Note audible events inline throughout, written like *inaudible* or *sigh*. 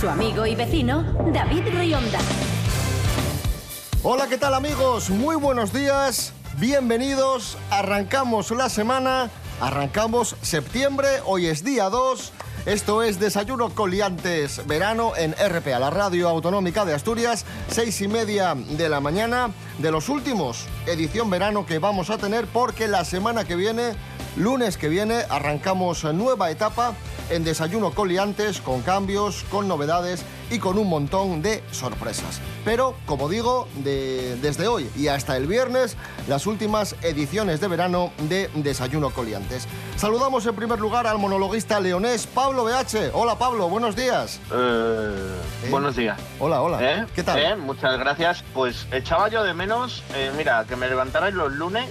Su amigo y vecino, David Rionda. Hola, ¿qué tal amigos? Muy buenos días, bienvenidos. Arrancamos la semana, arrancamos septiembre, hoy es día 2. Esto es Desayuno Coliantes Verano en RPA, la radio autonómica de Asturias, seis y media de la mañana de los últimos edición verano que vamos a tener porque la semana que viene, lunes que viene, arrancamos nueva etapa en Desayuno Coliantes con cambios, con novedades y con un montón de sorpresas. Pero, como digo, de- desde hoy y hasta el viernes, las últimas ediciones de verano de Desayuno Coliantes. Saludamos en primer lugar al monologuista leonés Pablo BH. Hola Pablo, buenos días. Eh, ¿Eh? Buenos días. Hola, hola. ¿Eh? ¿Qué tal? Muchas gracias. Pues echaba yo de menos, mira, que me levantarais los lunes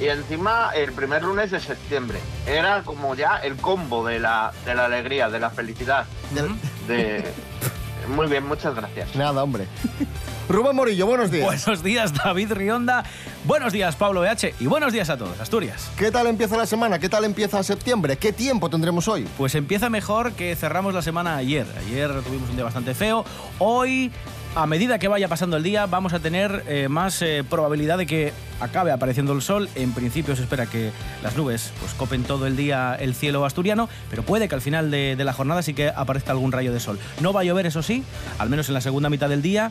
y encima el primer lunes de septiembre. Era como ya el combo de la, de la alegría, de la felicidad. De... Muy bien, muchas gracias. Nada, hombre. Rubén Morillo, buenos días. Buenos días, David Rionda. Buenos días, Pablo BH. Y buenos días a todos, Asturias. ¿Qué tal empieza la semana? ¿Qué tal empieza septiembre? ¿Qué tiempo tendremos hoy? Pues empieza mejor que cerramos la semana ayer. Ayer tuvimos un día bastante feo. Hoy, a medida que vaya pasando el día, vamos a tener eh, más eh, probabilidad de que acabe apareciendo el sol. En principio se espera que las nubes pues, copen todo el día el cielo asturiano, pero puede que al final de, de la jornada sí que aparezca algún rayo de sol. No va a llover, eso sí, al menos en la segunda mitad del día.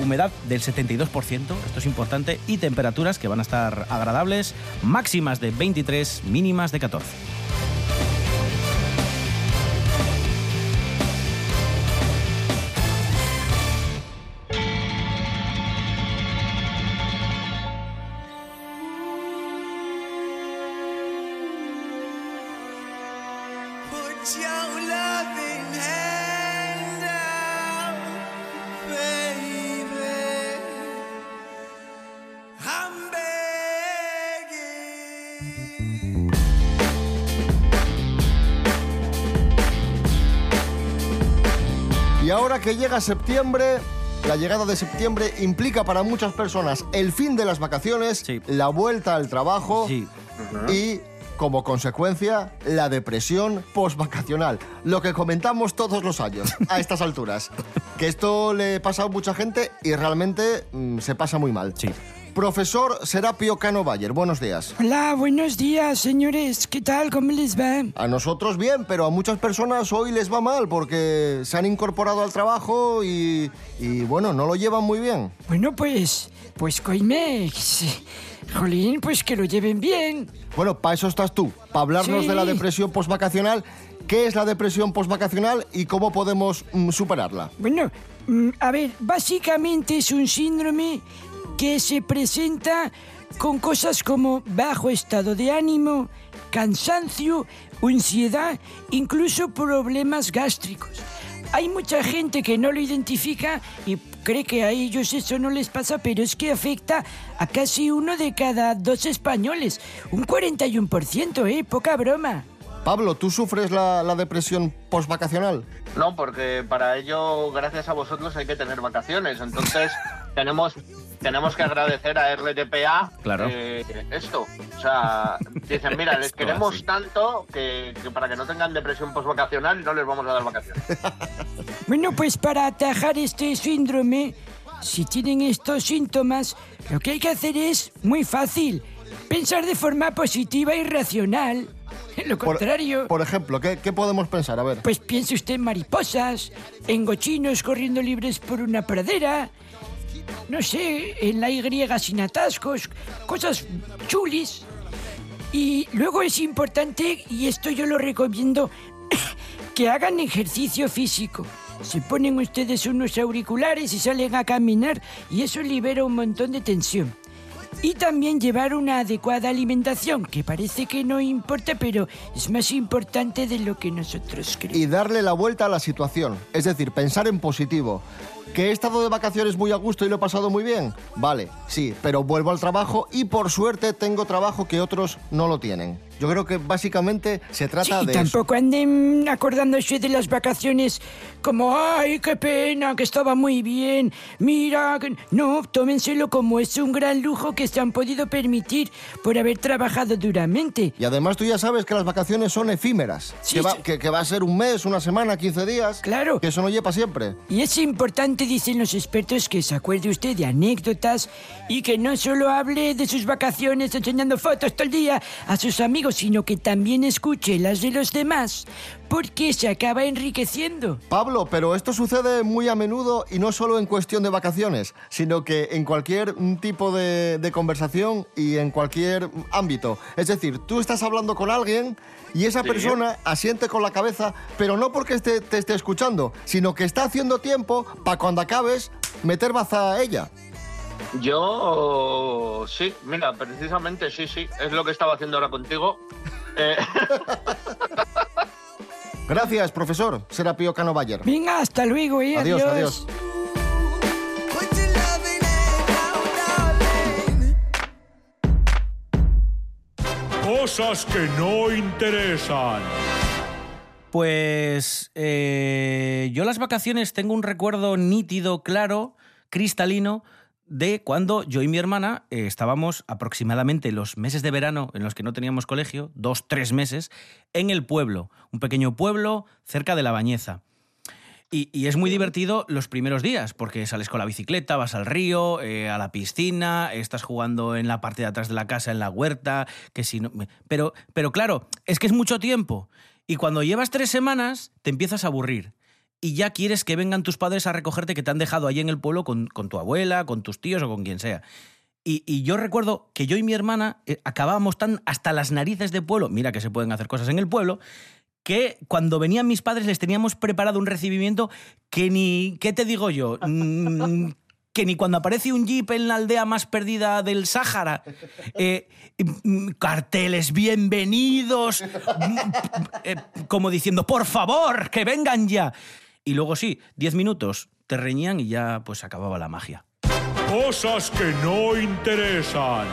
Humedad del 72%, esto es importante, y temperaturas que van a estar agradables, máximas de 23, mínimas de 14. Que llega septiembre, la llegada de septiembre implica para muchas personas el fin de las vacaciones, Sí. la vuelta al trabajo Sí. y, como consecuencia, la depresión postvacacional. Lo que comentamos todos los años a estas alturas. *laughs* Que esto le pasa a mucha gente y realmente mm, se pasa muy mal. Sí. Profesor Serapio Cano Bayer, buenos días. Hola, buenos días, señores. ¿Qué tal? ¿Cómo les va? A nosotros bien, pero a muchas personas hoy les va mal porque se han incorporado al trabajo y, y, bueno, no lo llevan muy bien. Bueno, pues, pues coime. Jolín, pues que lo lleven bien. Bueno, para eso estás tú, para hablarnos Sí. de la depresión postvacacional. ¿Qué es la depresión postvacacional y cómo podemos mm, superarla? Bueno, mm, a ver, básicamente es un síndrome que se presenta con cosas como bajo estado de ánimo, cansancio, ansiedad, incluso problemas gástricos. Hay mucha gente que no lo identifica y cree que a ellos eso no les pasa, pero es que afecta a casi uno de cada dos españoles. Un 41%, ¿eh? Poca broma. Pablo, ¿tú sufres la, la depresión postvacacional? No, porque para ello, gracias a vosotros, hay que tener vacaciones. Entonces, *laughs* tenemos, tenemos que agradecer a RTPA Claro. eh, esto. O sea, dicen, mira, les *laughs* queremos así. tanto que, que para que no tengan depresión postvacacional no les vamos a dar vacaciones. *laughs* Bueno, pues para atajar este síndrome, si tienen estos síntomas, lo que hay que hacer es muy fácil. Pensar de forma positiva y racional. *laughs* Lo Por- contrario, Por, ejemplo, ¿qué, qué podemos pensar? A ver. pues piense usted en mariposas, en gochinos corriendo libres por una pradera, no sé, en la Y sin atascos, cosas chulis. Y luego es importante, y esto yo lo recomiendo, *coughs* que hagan ejercicio físico. Se ponen ustedes unos auriculares y salen a caminar y eso libera un montón de tensión. Y también llevar una adecuada alimentación, que parece que no importa, pero es más importante de lo que nosotros creemos. Y darle la vuelta a la situación. Es decir, pensar en positivo. ¿Que he estado de vacaciones muy a gusto y lo he pasado muy bien? Vale, sí, pero vuelvo al trabajo y por suerte tengo trabajo que otros no lo tienen. Yo creo que básicamente se trata Sí, de eso. tampoco anden acordándose de las vacaciones como, ay, qué pena, que estaba muy bien, mira, que-". no, tómenselo como es un gran lujo que se han podido permitir por haber trabajado duramente. Y además tú ya sabes que las vacaciones son efímeras. Sí, que, va, sí. que- que va a ser un mes, una semana, 15 días. Claro. Que eso no lleva siempre. Y es importante, dicen los expertos, que se acuerde usted de anécdotas y que no solo hable de sus vacaciones enseñando fotos todo el día a sus amigos, sino que también escuche las de los demás, porque se acaba enriqueciendo. Pablo, pero esto sucede muy a menudo y no solo en cuestión de vacaciones, sino que en cualquier tipo de, de conversación y en cualquier ámbito. Es decir, tú estás hablando con alguien y esa Sí. persona asiente con la cabeza, pero no porque esté- te esté escuchando, sino que está haciendo tiempo para cuando acabes meter baza a ella. Yo sí, mira, precisamente sí, sí, es lo que estaba haciendo ahora contigo. Eh, *laughs* Gracias, profesor Serapio Cano Bayer. Venga, hasta luego, ¿eh? Adiós, adiós. Darling. Cosas que no interesan. Pues eh, yo las vacaciones tengo un recuerdo nítido, claro, cristalino, de cuando yo y mi hermana eh, estábamos aproximadamente los meses de verano en los que no teníamos colegio, dos, tres meses, en el pueblo, un pequeño pueblo cerca de La Bañeza. Y, y es muy divertido los primeros días, porque sales con la bicicleta, vas al río, eh, a la piscina, estás jugando en la parte de atrás de la casa, en la huerta, que si no... Pero, pero claro, es que es mucho tiempo. Y cuando llevas tres semanas, te empiezas a aburrir. Y ya quieres que vengan tus padres a recogerte que te han dejado allí en el pueblo con, con tu abuela, con tus tíos o con quien sea. Y, y yo recuerdo que yo y mi hermana eh, acabábamos tan hasta las narices de pueblo, mira que se pueden hacer cosas en el pueblo, que cuando venían mis padres les teníamos preparado un recibimiento que ni, ¿qué te digo yo? *laughs* Mm, que ni cuando aparece un jeep en la aldea más perdida del Sáhara, eh, mm, carteles bienvenidos, *laughs* eh, como diciendo, por favor, que vengan ya. Y luego sí, diez minutos te reñían y ya pues acababa la magia. Cosas que no interesan.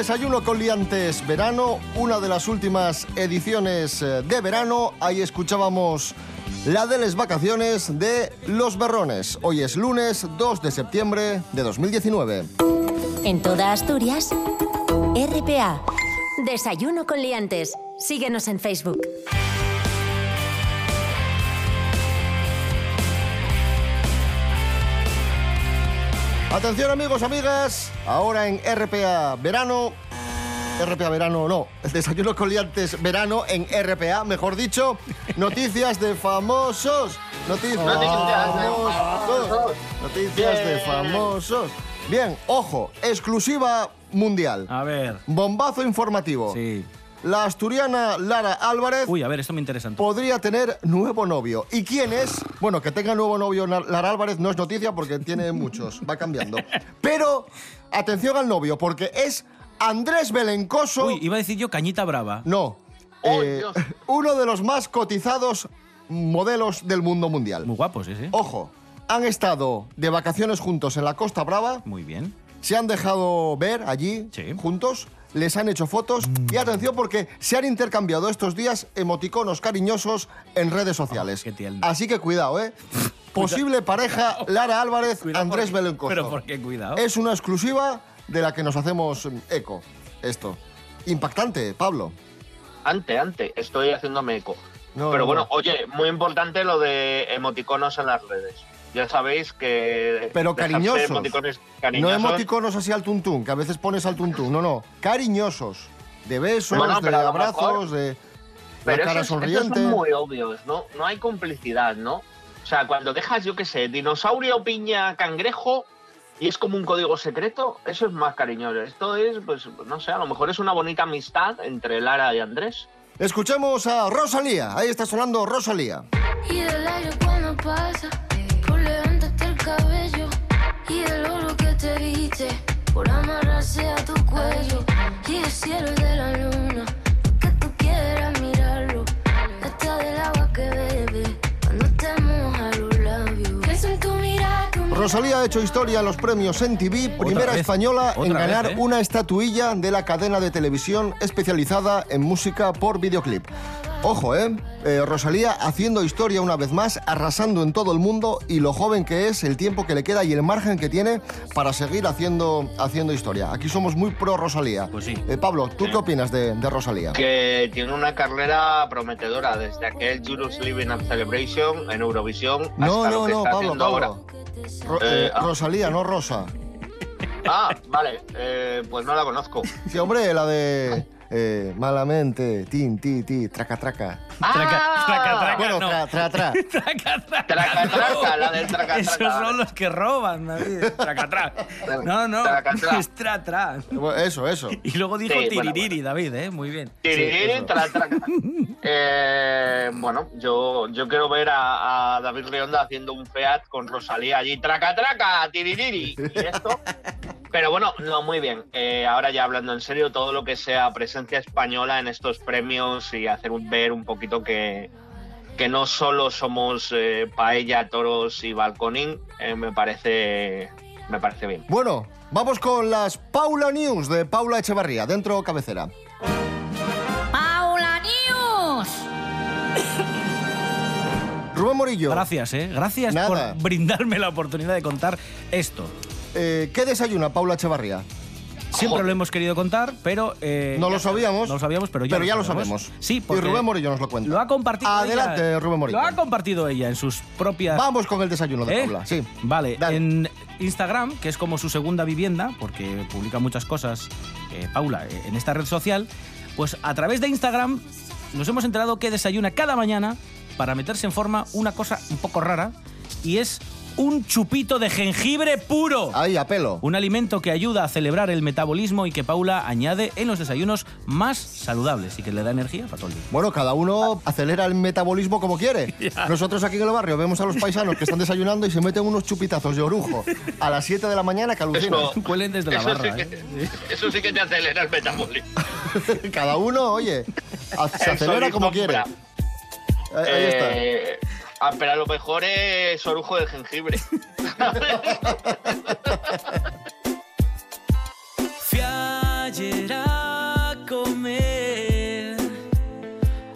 Desayuno con Liantes Verano, una de las últimas ediciones eh, de verano. Ahí escuchábamos la de las vacaciones de Los Berrones. Hoy es lunes 2 de septiembre de 2019. En toda Asturias, RPA. Desayuno con liantes. Síguenos en Facebook. Atención amigos, amigas, ahora en RPA Verano. RPA Verano, no, Desayuno con Liantes Verano en RPA, mejor dicho, noticias de famosos. Noticias, famosos. Noticias de Bien. famosos. Bien, ojo, exclusiva mundial. A ver. Bombazo informativo. Sí. La asturiana Lara Álvarez Uy, a ver, esto me interesa. podría tener nuevo novio. ¿Y quién es? Bueno, que tenga nuevo novio Lara Álvarez no es noticia porque tiene muchos, va cambiando. Pero atención al novio, porque es Andrés Belencoso. Uy, iba a decir yo cañita brava. No. ¡Oh, eh, Dios! uno de los más cotizados modelos del mundo mundial. Muy guapo, sí, sí. Ojo, han estado de vacaciones juntos en la Costa Brava, Muy bien. se han dejado ver allí Sí. juntos, les han hecho fotos y atención porque se han intercambiado estos días emoticonos cariñosos en redes sociales. Oh, qué tierno. Así que cuidado, ¿eh? *laughs* Posible pareja *laughs* Lara Álvarez, Cuidado, Andrés Belencoso. Pero por qué cuidado. Es una exclusiva de la que nos hacemos mm, eco. Esto. Impactante, Pablo. Ante, ante, estoy haciéndome eco. No, Pero no, bueno, no. oye, muy importante lo de emoticonos en las redes. Ya sabéis que. Pero cariñosos. emoticones No cariñosos. emoticonos así al tuntún, que a veces pones al tuntún. No, no. Cariñosos. De besos, Bueno, de abrazos, mejor- de Pero cara esos, esos sonriente. son muy obvios, ¿no? No hay complicidad, ¿no? O sea, cuando dejas, yo qué sé, dinosaurio, piña, cangrejo, y es como un código secreto, eso es más cariñoso. Esto es, pues, no sé, a lo mejor es una bonita amistad entre Lara y Andrés. Escuchemos a Rosalía. Ahí está sonando Rosalía. Y del aire cuando pasa, el cabello. Y del oro que te viste, por amarrarse a tu cuello. Y el cielo y de la luna, que tú quieras mirarlo. Hasta del agua que bebe, cuando te moja los labios. Pienso en tu mirada, tu Rosalía ha hecho historia en los premios MTV, primera vez, española en ganar vez, ¿eh? una estatuilla de la cadena de televisión especializada en música por videoclip. Ojo, ¿eh? Eh, Rosalía haciendo historia una vez más, arrasando en todo el mundo y lo joven que es, el tiempo que le queda y el margen que tiene para seguir haciendo, haciendo historia. Aquí somos muy pro Rosalía. Pues sí. Eh, Pablo, ¿tú qué opinas de, de Rosalía? Que tiene una carrera prometedora desde aquel Julius Living and Celebration en Eurovisión. No, hasta no, lo que no, está Pablo, ahora. Ro- eh, ah. Rosalía, no Rosa. Ah, vale, eh, pues no la conozco. Sí, hombre, la de eh, malamente, tin, ti, ti, traca, traca. Traca, traca, traca, Bueno, no. tra, tra, tra. *laughs* Traca, traca, Traca, no. traca, la del traca, Esos traca. son los que roban, David. Traca, traca. No, no. Traca, traca. Es tra, tra. Bueno, Eso, eso. Y luego dijo Sí, bueno, tiririri, David, ¿eh? Muy bien. Tiririri, eso. tra, tra. *laughs* Eh, bueno, yo, yo quiero ver a, a David Rionda haciendo un Fiat con Rosalía allí, traca, traca, tiririri. Y esto. Pero bueno, no, muy bien. Eh, ahora ya hablando en serio, todo lo que sea presencia española en estos premios y hacer un- ver un poquito que, que no solo somos eh, paella, toros y balconín, eh, me parece me parece bien. Bueno, vamos con las Paula News de Paula Echevarría, dentro cabecera. Paula News. Rubén Morillo, Gracias, ¿eh? Gracias Nada. por brindarme la oportunidad de contar esto. Eh, ¿qué desayuna Paula Echevarría? Siempre lo hemos querido contar, pero... eh, No ya- lo sabíamos. No lo sabíamos, pero ya, Pero ya lo sabemos. Sí, Y Rubén Morillo nos lo cuenta. Lo ha compartido Adelante, ella- Rubén Morillo. Lo ha compartido ella en sus propias... Vamos con el desayuno de ¿Eh? Paula, sí. Vale, Dale. en Instagram, que es como su segunda vivienda, porque publica muchas cosas, eh, Paula, eh, en esta red social, pues a través de Instagram nos hemos enterado que desayuna cada mañana para meterse en forma una cosa un poco rara, y es un chupito de jengibre puro. Ahí, a pelo. Un alimento que ayuda a celebrar el metabolismo y que Paula añade en los desayunos más saludables y que le da energía para todo el día. Bueno, cada uno acelera el metabolismo como quiere. *laughs* Nosotros aquí en el barrio vemos a los paisanos que están desayunando y se meten unos chupitazos de orujo a las 7 de la mañana que alucinan. Huelen *laughs* desde la barra. sí ¿eh? que, eso sí que te acelera el metabolismo. *laughs* Cada uno, oye, se El acelera como quiere. ahí está. Eh, ah, pero a lo mejor es orujo de jengibre. Fui ayer a comer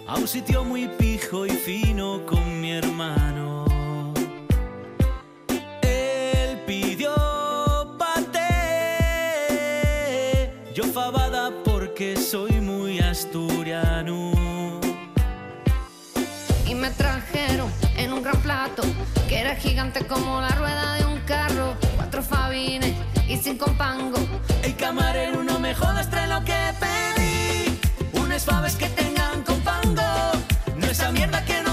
a un sitio muy pijo y fino con mi hermano. Él pidió paté, yo fabada porque soy muy asturiano. Gigante como la rueda de un carro. Cuatro fabines y cinco pangos. El camarero no me jodas, trae lo que pedí. Unas faves que tengan con pango. No esa mierda que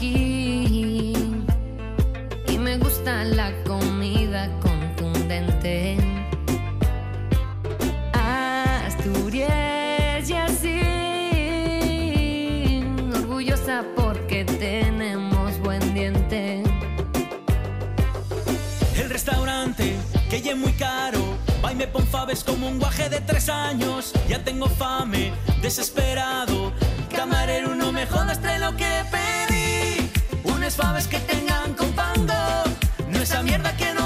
y me gusta la comida contundente. Asturias y así, orgullosa porque tenemos buen diente. El restaurante que ya es muy caro. Ay, me pon faves como un guaje de tres años. Ya tengo fame, desesperado. Camarero, no me jodas, trae lo que pedo. Unas faves que tengan con pango, no esa mierda que no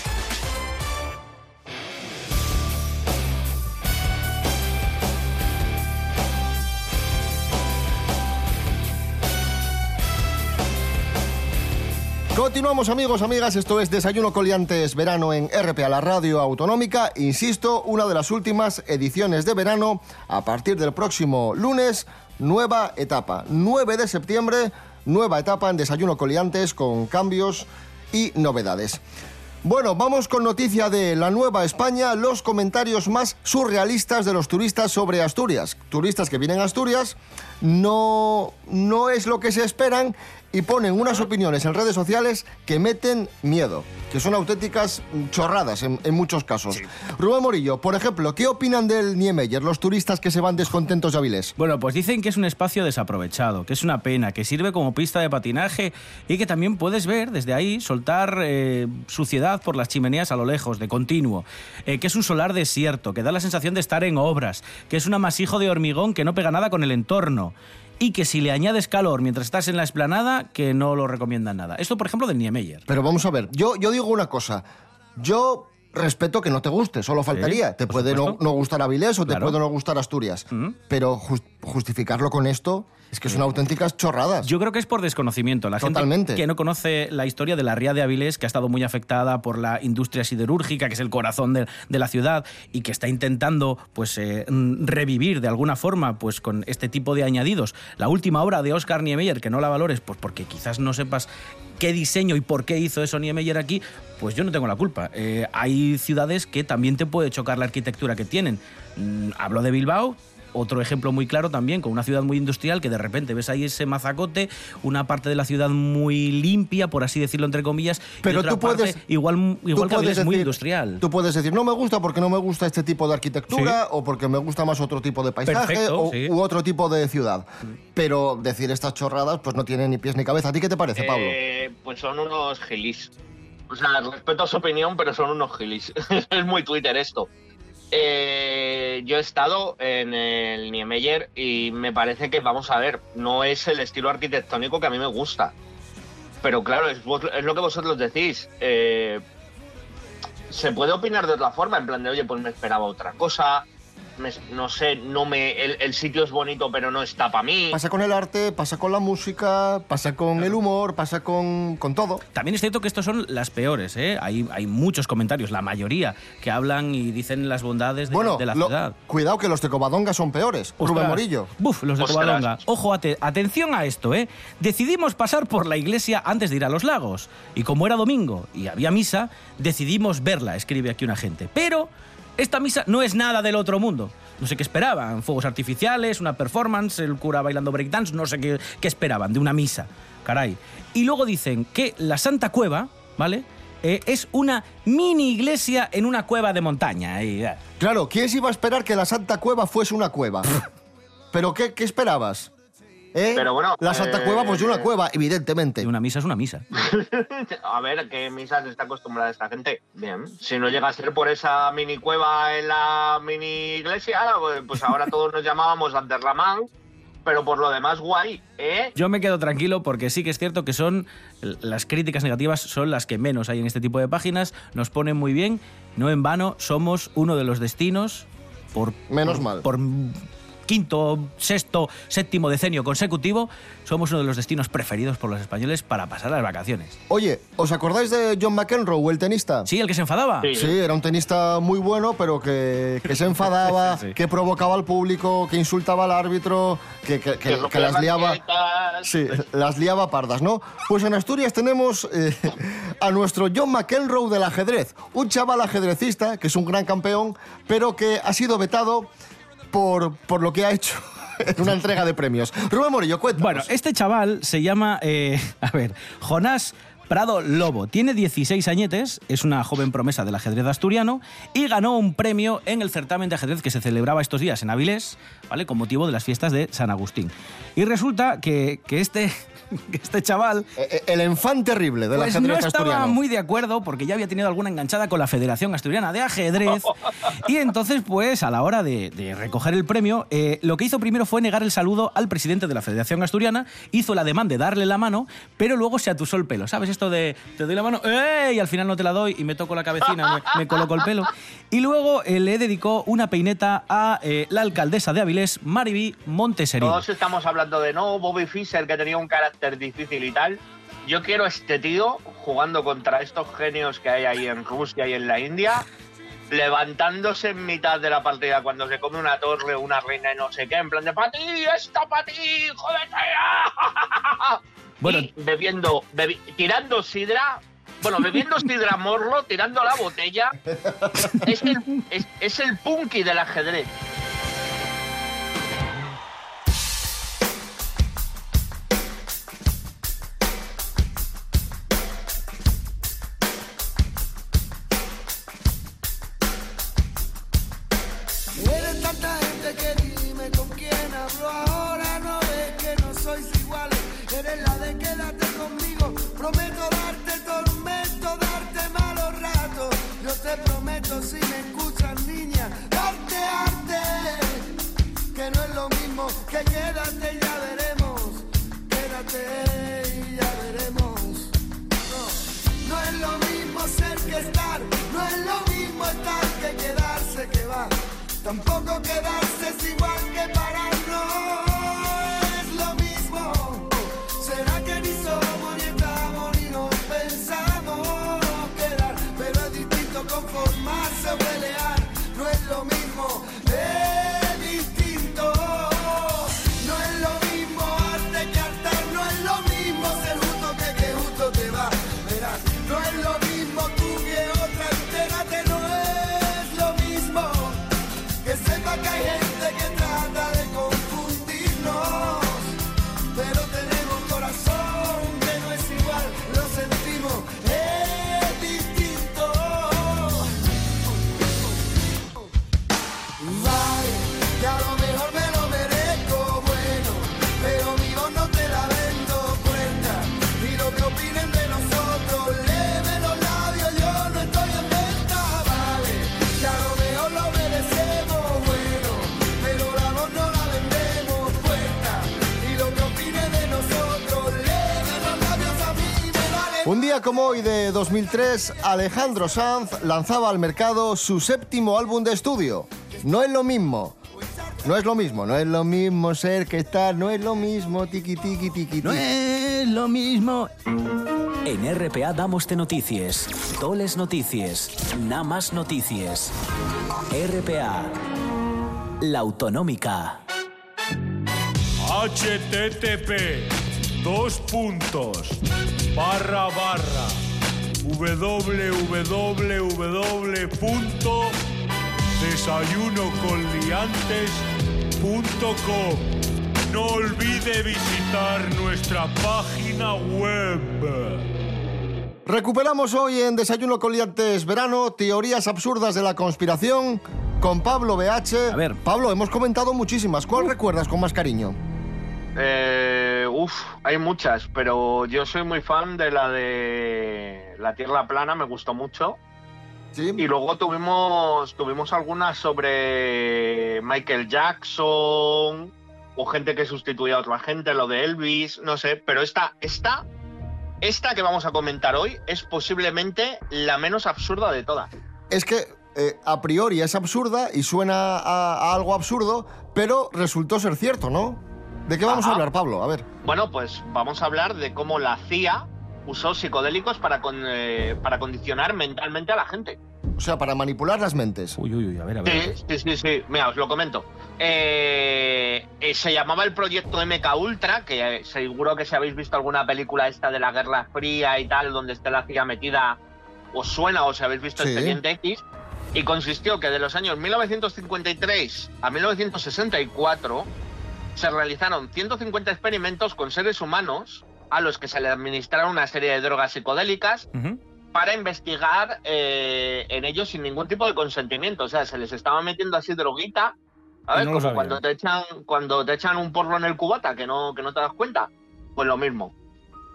Continuamos amigos, amigas, esto es Desayuno Coliantes Verano en RPA, la radio autonómica. Insisto, una de las últimas ediciones de verano. A partir del próximo lunes, nueva etapa. 9 de septiembre, nueva etapa en Desayuno Coliantes con cambios y novedades. Bueno, vamos con noticia de la Nueva España, los comentarios más surrealistas de los turistas sobre Asturias. Turistas que vienen a Asturias, no, no es lo que se esperan y ponen unas opiniones en redes sociales que meten miedo, que son auténticas chorradas en, en muchos casos. Rubén Morillo, por ejemplo, ¿qué opinan del Niemeyer, los turistas que se van descontentos de Avilés? Bueno, pues dicen que es un espacio desaprovechado, que es una pena, que sirve como pista de patinaje y que también puedes ver desde ahí soltar eh, suciedad por las chimeneas a lo lejos, de continuo, Eh, que es un solar desierto, que da la sensación de estar en obras, que es un amasijo de hormigón que no pega nada con el entorno y que si le añades calor mientras estás en la esplanada, que no lo recomiendan nada. Esto, por ejemplo, del Niemeyer. Pero vamos a ver, yo, yo digo una cosa. Yo respeto que no te guste, solo faltaría. te puede no, no gustar Avilés o te puede no gustar Asturias. Pero jus- justificarlo con esto es que son auténticas chorradas. Yo creo que es por desconocimiento. La Totalmente. gente que no conoce la historia de la ría de Avilés, que ha estado muy afectada por la industria siderúrgica, que es el corazón de, de la ciudad, y que está intentando pues, eh, mm, revivir de alguna forma pues, con este tipo de añadidos. La última obra de Oscar Niemeyer, que no la valores, pues porque quizás no sepas qué diseño y por qué hizo eso Niemeyer aquí, pues yo no tengo la culpa. Eh, hay ciudades que también te puede chocar la arquitectura que tienen. Mm, hablo de Bilbao, otro ejemplo muy claro también, con una ciudad muy industrial que de repente ves ahí ese mazacote, una parte de la ciudad muy limpia, por así decirlo entre comillas, y Pero otra tú puedes- parte igual, Tú igual que Avilés, puedes muy industrial. Tú puedes decir, no me gusta porque no me gusta este tipo de arquitectura Sí. o porque me gusta más otro tipo de paisaje Perfecto, o, sí. u otro tipo de ciudad. Pero decir estas chorradas pues no tiene ni pies ni cabeza. ¿A ti qué te parece, Pablo? Eh, pues son unos gilis. O sea, respeto su opinión, pero son unos gilis. *laughs* es muy Twitter esto. Eh, yo he estado en el Niemeyer y me parece que, vamos a ver, no es el estilo arquitectónico que a mí me gusta. Pero claro, es, es lo que vosotros decís. Eh, se puede opinar de otra forma, en plan de, oye, pues me esperaba otra cosa. Me- no sé, no me, el, el sitio es bonito, pero no está para mí. Pasa con el arte, pasa con la música, pasa con el humor, pasa con, con todo. También es cierto que estos son las peores, ¿eh? Hay, hay muchos comentarios, la mayoría, que hablan y dicen las bondades de, Bueno, de la lo- ciudad. cuidado que los de Covadonga son peores. Rubén Ostras. Morillo. Buf, los de Ostras. Covadonga. Ojo, ate- atención a esto, ¿eh? Decidimos pasar por la iglesia antes de ir a los lagos. Y como era domingo y había misa, decidimos verla, escribe aquí una gente. Pero esta misa no es nada del otro mundo. No sé qué esperaban, fuegos artificiales, una performance, el cura bailando breakdance, no sé qué, qué esperaban de una misa. Caray. Y luego dicen que la Santa Cueva, ¿vale? Eh, es una mini iglesia en una cueva de montaña. Y, eh, Claro, ¿quién se iba a esperar que la Santa Cueva fuese una cueva? *laughs* ¿Pero qué, qué esperabas? ¿Eh? Pero bueno, La Santa eh, Cueva, pues de una cueva, evidentemente. Y una misa es una misa. *laughs* A ver, ¿qué misas está acostumbrada esta gente? Bien. Si no llega a ser por esa mini cueva en la mini iglesia, pues- ahora todos nos llamábamos Anderramán, pero por lo demás guay, ¿eh? Yo me quedo tranquilo porque sí que es cierto que son las críticas negativas son las que menos hay en este tipo de páginas, nos ponen muy bien, no en vano somos uno de los destinos por Menos por- mal. por quinto, sexto, séptimo decenio consecutivo, somos uno de los destinos preferidos por los españoles para pasar las vacaciones. Oye, ¿os acordáis de John McEnroe, el tenista? Sí, el que se enfadaba. Sí, era un tenista muy bueno, pero que, que se enfadaba, *laughs* Sí. que provocaba al público, que insultaba al árbitro, que, que- que- Que que rompía las liaba. raquetas. Sí, las liaba pardas, ¿no? Pues en Asturias tenemos eh, a nuestro John McEnroe del ajedrez, un chaval ajedrecista que es un gran campeón, pero que ha sido vetado por, por lo que ha hecho *laughs* en una entrega de premios. Rubén Morillo, cuéntanos. Bueno, este chaval se llama, eh, *laughs* a ver, Jonás Prado Lobo. Tiene 16 añetes, es una joven promesa del ajedrez asturiano y ganó un premio en el certamen de ajedrez que se celebraba estos días en Avilés, ¿vale? Con motivo de las fiestas de San Agustín. Y resulta que, que este, *laughs* que este chaval Eh, el enfant terrible del pues ajedrez no estaba asturiano. muy de acuerdo porque ya había tenido alguna enganchada con la Federación Asturiana de Ajedrez y entonces pues a la hora de, de recoger el premio eh, lo que hizo primero fue negar el saludo al presidente de la Federación Asturiana, hizo la demanda de darle la mano, pero luego se atusó el pelo, ¿sabes? De te doy la mano ¡eh! y al final no te la doy y me toco la cabecina, me, me coloco el pelo. Y luego eh, le dedicó una peineta a eh, la alcaldesa de Avilés, Mariby Monteserín. Todos estamos hablando de no, Bobby Fischer, que tenía un carácter difícil y tal. Yo quiero a este tío jugando contra estos genios que hay ahí en Rusia y en la India, levantándose en mitad de la partida cuando se come una torre, una reina y no sé qué, en plan de para ti, esta para ti, jódete. Bueno. Y bebiendo, bebi- tirando sidra. Bueno, bebiendo *laughs* sidra morlo, tirando la botella. Es el, es, es el punky del ajedrez. Eres la de quédate conmigo. Prometo darte tormento, darte malos ratos. Yo te prometo, si me escuchas, niña, darte arte. Que no es lo mismo que quédate ya veremos. Quédate y ya veremos. No, no es lo mismo ser que estar, no es lo mismo estar que quedarse que va. Tampoco quedarse es día como hoy de 2003, Alejandro Sanz lanzaba al mercado su séptimo álbum de estudio. No es lo mismo. No es lo mismo, no es lo mismo ser que estar, no es lo mismo, tiqui tiqui tiqui. No es lo mismo. En RPA damos de noticias, toles noticias, nada más noticias. RPA, la autonómica. http dos puntos barra barra www.desayunoconliantes.com No olvide visitar nuestra página web. Recuperamos hoy en Desayuno Coliantes Verano teorías absurdas de la conspiración con Pablo BH. A ver. Pablo, hemos comentado muchísimas. ¿Cuál recuerdas con más cariño? Eh, uf, hay muchas, pero yo soy muy fan de la de La Tierra Plana, me gustó mucho. Y luego tuvimos, tuvimos algunas sobre Michael Jackson o gente que sustituía a otra gente, lo de Elvis, no sé, pero esta, esta, esta que vamos a comentar hoy es posiblemente la menos absurda de todas. Es que eh, a priori es absurda y suena a, a algo absurdo, pero resultó ser cierto, ¿no? ¿De qué vamos a hablar, Pablo? A ver. Bueno, pues vamos a hablar de cómo la CIA usó psicodélicos para, con- eh, para condicionar mentalmente a la gente. O sea, para manipular las mentes. Uy, uy, uy, a ver, a Sí, sí, sí, sí. Mira, os lo comento. Eh, eh, se llamaba el proyecto MK Ultra, que seguro que si habéis visto alguna película esta de la Guerra Fría y tal, donde esté la CIA metida, os suena o si habéis visto Sí. Expediente X, y consistió que de los años 1953 a 1964 se realizaron 150 experimentos con seres humanos a los que se le administraron una serie de drogas psicodélicas para investigar eh, en ellos sin ningún tipo de consentimiento. O sea, se les estaba metiendo así droguita, ¿sabes? No Como cuando te echan, cuando te echan un porro en el cubata que no, que no te das cuenta. Pues lo mismo.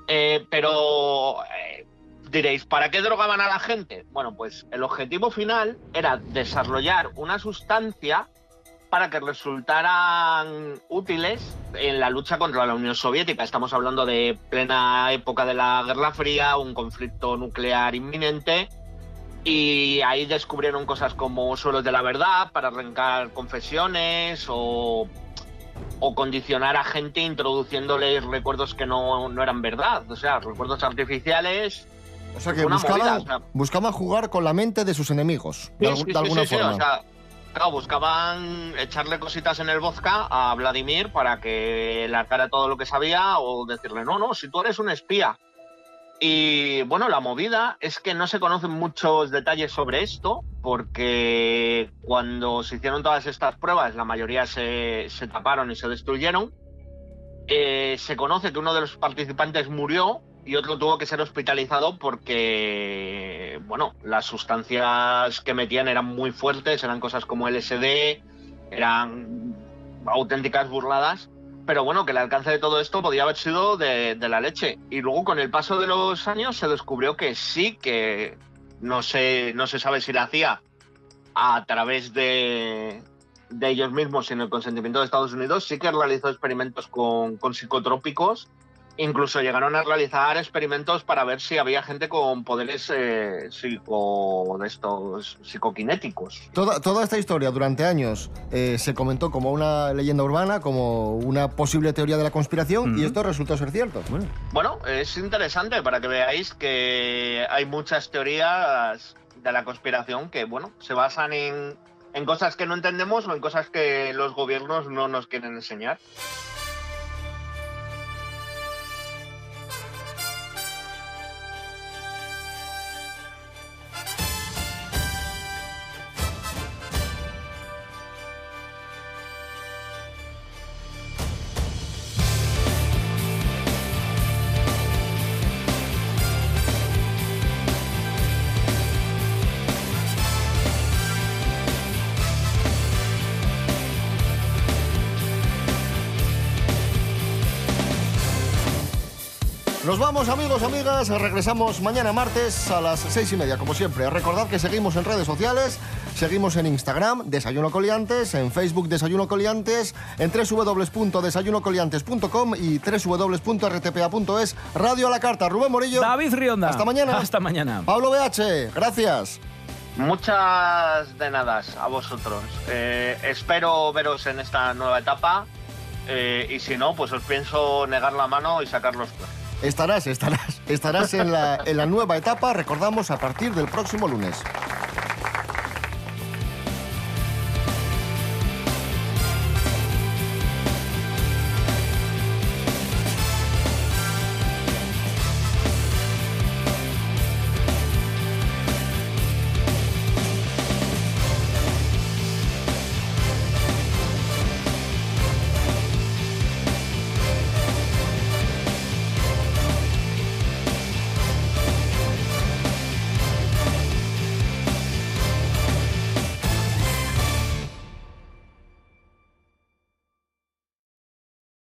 Eh, pero eh, diréis, ¿para qué drogaban a la gente? Bueno, pues el objetivo final era desarrollar una sustancia para que resultaran útiles en la lucha contra la Unión Soviética. Estamos hablando de plena época de la Guerra Fría, un conflicto nuclear inminente, y ahí descubrieron cosas como suelos de la verdad para arrancar confesiones o, o condicionar a gente introduciéndoles recuerdos que no, no eran verdad, o sea, recuerdos artificiales. O sea, que buscaban, movida, o sea, buscaban jugar con la mente de sus enemigos, de, Sí, algu- sí, de alguna sí, forma. o sea, claro, buscaban echarle cositas en el vodka a Vladimir para que largara todo lo que sabía o decirle, no, no, si tú eres un espía. Y bueno, la movida es que no se conocen muchos detalles sobre esto, porque cuando se hicieron todas estas pruebas, la mayoría se, se taparon y se destruyeron. Eh, se conoce que uno de los participantes murió y otro tuvo que ser hospitalizado porque, bueno, las sustancias que metían eran muy fuertes, eran cosas como LSD, eran auténticas burladas, pero bueno, que el alcance de todo esto podía haber sido de, la leche. Y luego con el paso de los años se descubrió que sí, que no se, no se sabe si la hacía a través de, ellos mismos sin el consentimiento de Estados Unidos, sí que realizó experimentos con psicotrópicos. Incluso llegaron a realizar experimentos para ver si había gente con poderes eh, psico, de estos, psicoquinéticos. Toda, toda esta historia durante años eh, se comentó como una leyenda urbana, como una posible teoría de la conspiración, y esto resultó ser cierto. Bueno, es interesante para que veáis que hay muchas teorías de la conspiración que, bueno, se basan en, en cosas que no entendemos o en cosas que los gobiernos no nos quieren enseñar. Vamos, amigos, amigas. Regresamos mañana martes a las seis y media, como siempre. Recordad que seguimos en redes sociales. Seguimos en Instagram, Desayuno Coliantes, en Facebook, Desayuno Coliantes, en www.desayunocoliantes.com y www.rtpa.es. Radio a la carta. Rubén Morillo. David Rionda. Hasta mañana. *laughs* Hasta mañana. Pablo BH, gracias. Muchas de nada a vosotros. Eh, espero veros en esta nueva etapa eh, y si no, pues os pienso negar la mano y sacar los. Estarás, estarás, estarás en la, en la nueva etapa, recordamos, a partir del próximo lunes.